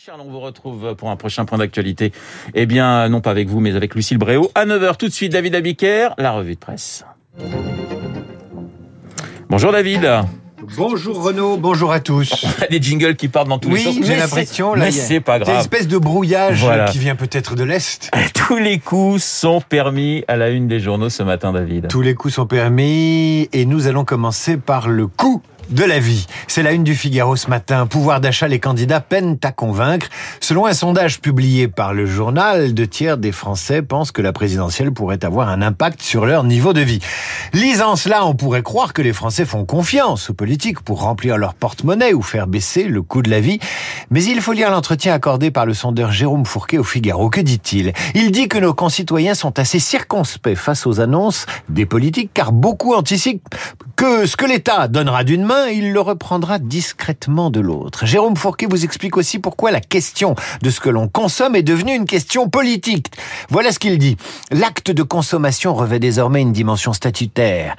Charles, on vous retrouve pour un prochain point d'actualité. Eh bien, non pas avec vous, mais avec Lucille Bréau. À 9h, tout de suite, David Abiker, la revue de presse. Bonjour David. Bonjour Renaud, bonjour à tous. On a des jingles qui partent dans tous les sens. Oui, j'ai l'impression là. Mais c'est pas C'est une grave. espèce de brouillage Voilà. qui vient peut-être de l'Est. Tous les coups sont permis à la une des journaux ce matin, David. Tous les coups sont permis et nous allons commencer par le coup de la vie. C'est la une du Figaro ce matin. Pouvoir d'achat, les candidats peinent à convaincre. Selon un sondage publié par le journal, deux tiers des Français pensent que la présidentielle pourrait avoir un impact sur leur niveau de vie. Lisant cela, on pourrait croire que les Français font confiance aux politiques pour remplir leur porte-monnaie ou faire baisser le coût de la vie. Mais il faut lire l'entretien accordé par le sondeur Jérôme Fourquet au Figaro. Que dit-il? Il dit que nos concitoyens sont assez circonspects face aux annonces des politiques car beaucoup anticipent que ce que l'État donnera d'une main, il le reprendra discrètement de l'autre. Jérôme Fourquet vous explique aussi pourquoi la question de ce que l'on consomme est devenue une question politique. Voilà ce qu'il dit. L'acte de consommation revêt désormais une dimension statutaire.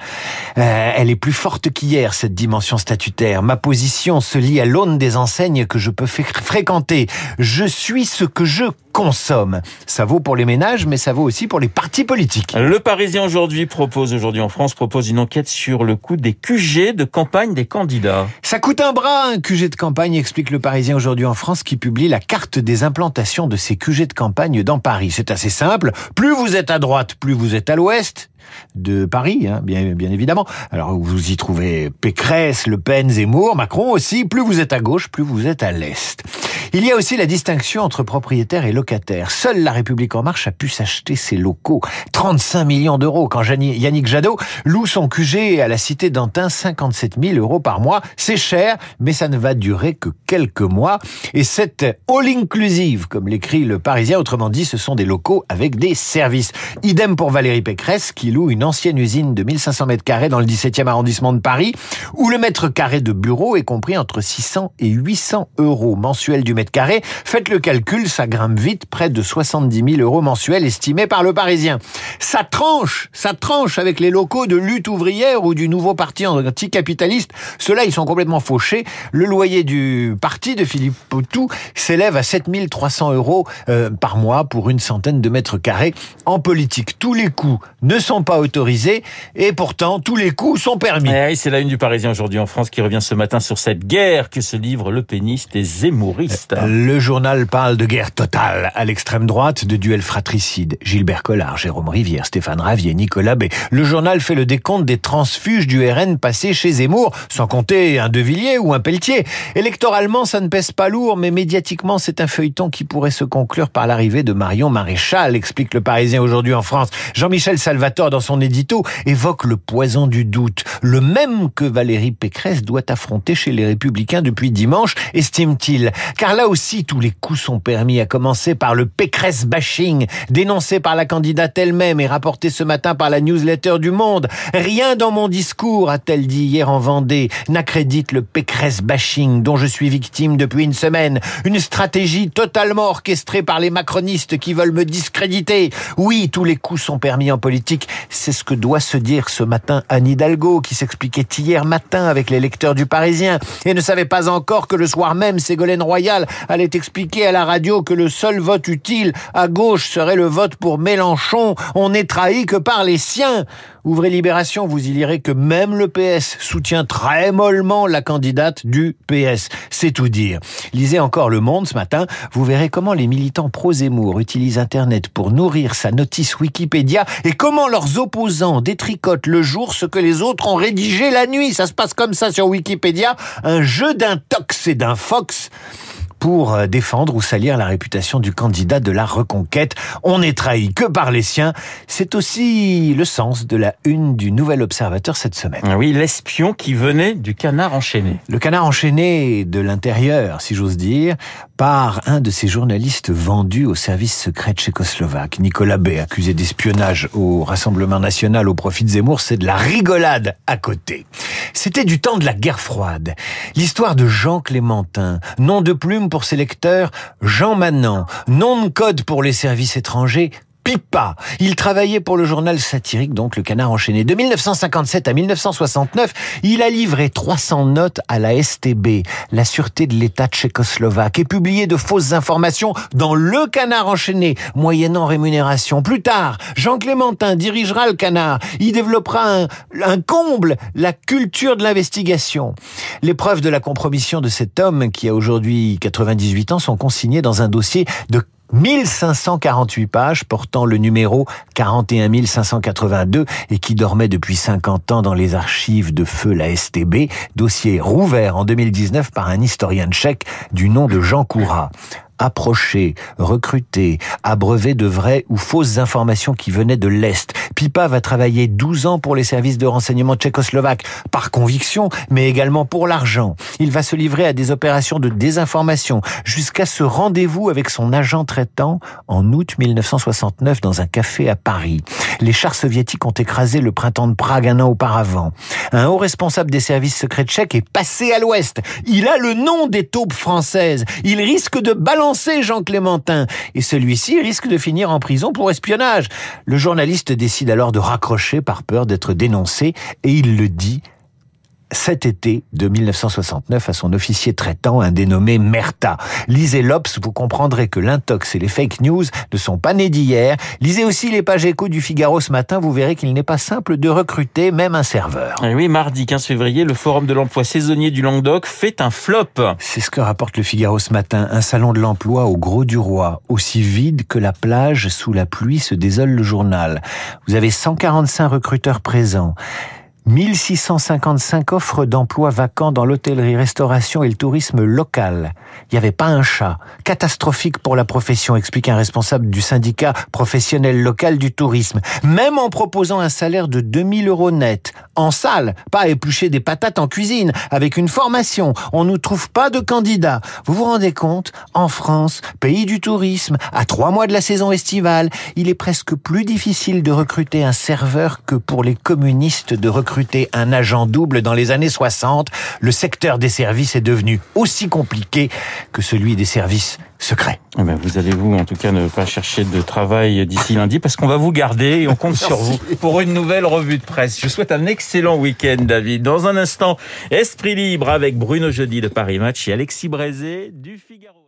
Euh, elle est plus forte qu'hier, cette dimension statutaire. Ma position se lie à l'aune des enseignes que je peux fréquenter. Je suis ce que je consomme. Ça vaut pour les ménages, mais ça vaut aussi pour les partis politiques. Le Parisien aujourd'hui propose, aujourd'hui en France, propose une enquête sur le coût des QG de campagne des candidats. Ça coûte un bras, un QG de campagne, explique le Parisien aujourd'hui en France, qui publie la carte des implantations de ces QG de campagne dans Paris. C'est assez simple. Plus vous êtes à droite, plus vous êtes à l'ouest de Paris, hein, bien, bien évidemment. Alors vous y trouvez Pécresse, Le Pen, Zemmour, Macron aussi. Plus vous êtes à gauche, plus vous êtes à l'est. Il y a aussi la distinction entre propriétaires et locataires. Seule la République en marche a pu s'acheter ses locaux. 35 millions d'euros quand Yannick Jadot loue son QG à la cité d'Antin 57 000 euros par mois. C'est cher, mais ça ne va durer que quelques mois. Et cette all-inclusive, comme l'écrit le Parisien, autrement dit, ce sont des locaux avec des services. Idem pour Valérie Pécresse, qui loue une ancienne usine de 1500 mètres carrés dans le 17e arrondissement de Paris, où le mètre carré de bureau est compris entre 600 et 800 euros mensuels du mètre carré. Faites le calcul, ça grimpe vite, près de 70 000 euros mensuels estimés par le Parisien. Ça tranche, ça tranche avec les locaux de lutte ouvrière ou du nouveau parti anticapitaliste. Ceux-là, ils sont complètement fauchés. Le loyer du parti de Philippe Poutou s'élève à 7300 euros euh, par mois pour une centaine de mètres carrés. En politique, tous les coûts ne sont pas autorisés et pourtant tous les coûts sont permis. Oui, c'est la une du Parisien aujourd'hui en France qui revient ce matin sur cette guerre que se livrent le péniste et Le journal parle de guerre totale à l'extrême droite, de duels fratricides. Gilbert Collard, Jérôme Rivière, Stéphane Ravier, Nicolas Bay. Le journal fait le décompte des transfuges du RN passés chez Zemmour, sans compter un De Villiers ou un Pelletier. Électoralement, ça ne pèse pas lourd, mais médiatiquement, c'est un feuilleton qui pourrait se conclure par l'arrivée de Marion Maréchal, explique le Parisien aujourd'hui en France. Jean-Michel Salvatore, dans son édito, évoque le poison du doute, le même que Valérie Pécresse doit affronter chez les Républicains depuis dimanche, estime-t-il. Car là aussi, tous les coups sont permis, à commencer par le Pécresse bashing, dénoncé par la candidate elle-même et rapporté ce matin par la newsletter du Monde. Rien dans mon discours, a-t-elle dit hier en Vendée, n'accrédite le Pécresse bashing dont je suis victime depuis une semaine. Une stratégie totalement orchestrée par les macronistes qui veulent me discréditer. Oui, tous les coups sont permis en politique. C'est ce que doit se dire ce matin Anne Hidalgo, qui s'expliquait hier matin avec les lecteurs du Parisien et ne savait pas encore que le soir même, Ségolène Royal allait expliquer à la radio que le seul vote utile à gauche serait le vote pour Mélenchon. On n'est trahi que par les siens. Ouvrez Libération, vous y lirez que même le PS soutient très mollement la candidate du PS. C'est tout dire. Lisez encore Le Monde ce matin, vous verrez comment les militants pro-Zemmour utilisent Internet pour nourrir sa notice Wikipédia et comment leurs opposants détricotent le jour ce que les autres ont rédigé la nuit. Ça se passe comme ça sur Wikipédia, un jeu d'intox et d'un fox pour euh, défendre ou salir la réputation du candidat de la reconquête. On n'est trahi que par les siens. C'est aussi le sens de la une du Nouvel Observateur cette semaine. Ah Oui, l'espion qui venait du canard enchaîné. Le canard enchaîné de l'intérieur, si j'ose dire, par un de ces journalistes vendus au service secret tchécoslovaque. Nicolas B, accusé d'espionnage au Rassemblement national au profit de Zemmour, c'est de la rigolade à côté. C'était du temps de la guerre froide. L'histoire de Jean Clémentin, nom de plume pour ses lecteurs, Jean Manan, nom de code pour les services étrangers, Pipa. Il travaillait pour le journal satirique, donc le Canard enchaîné. De 1957 à 1969, il a livré 300 notes à la STB, la Sûreté de l'État tchécoslovaque, et publié de fausses informations dans le Canard enchaîné, moyennant rémunération. Plus tard, Jean Clémentin dirigera le Canard. Il développera un, un comble, la culture de l'investigation. Les preuves de la compromission de cet homme, qui a aujourd'hui 98 ans, sont consignées dans un dossier de 1548 pages portant le numéro 41582 et qui dormait depuis 50 ans dans les archives de feu la STB, dossier rouvert en 2019 par un historien tchèque du nom de Jean Coura approcher, recruter, abreuver de vraies ou fausses informations qui venaient de l'Est. Pipa va travailler 12 ans pour les services de renseignement tchécoslovaques, par conviction, mais également pour l'argent. Il va se livrer à des opérations de désinformation, jusqu'à ce rendez-vous avec son agent traitant en août 1969 dans un café à Paris. Les chars soviétiques ont écrasé le printemps de Prague un an auparavant. Un haut responsable des services secrets tchèques est passé à l'ouest. Il a le nom des taupes françaises. Il risque de balancer Jean Clémentin, et celui-ci risque de finir en prison pour espionnage. Le journaliste décide alors de raccrocher par peur d'être dénoncé, et il le dit cet été de 1969 à son officier traitant, un dénommé Merta. Lisez l'Obs, vous comprendrez que l'intox et les fake news ne sont pas nés d'hier. Lisez aussi les pages écho du Figaro ce matin, vous verrez qu'il n'est pas simple de recruter même un serveur. Et eh oui, mardi 15 février, le Forum de l'emploi saisonnier du Languedoc fait un flop. C'est ce que rapporte le Figaro ce matin. Un salon de l'emploi au Gros du Roi, aussi vide que la plage sous la pluie se désole le journal. Vous avez 145 recruteurs présents. 1655 offres d'emploi vacants dans l'hôtellerie-restauration et le tourisme local. Il n'y avait pas un chat. Catastrophique pour la profession, explique un responsable du syndicat professionnel local du tourisme. Même en proposant un salaire de 2000 euros net, en salle, pas éplucher des patates en cuisine, avec une formation, on ne trouve pas de candidats. Vous vous rendez compte En France, pays du tourisme, à trois mois de la saison estivale, il est presque plus difficile de recruter un serveur que pour les communistes de recruter un agent double dans les années 60, le secteur des services est devenu aussi compliqué que celui des services secrets. Eh ben, vous allez vous, en tout cas, ne pas chercher de travail d'ici lundi parce qu'on va vous garder et on compte sur vous pour une nouvelle revue de presse. Je souhaite un excellent week-end, David. Dans un instant, Esprit libre avec Bruno Jeudi de Paris Match et Alexis Brézé du Figaro.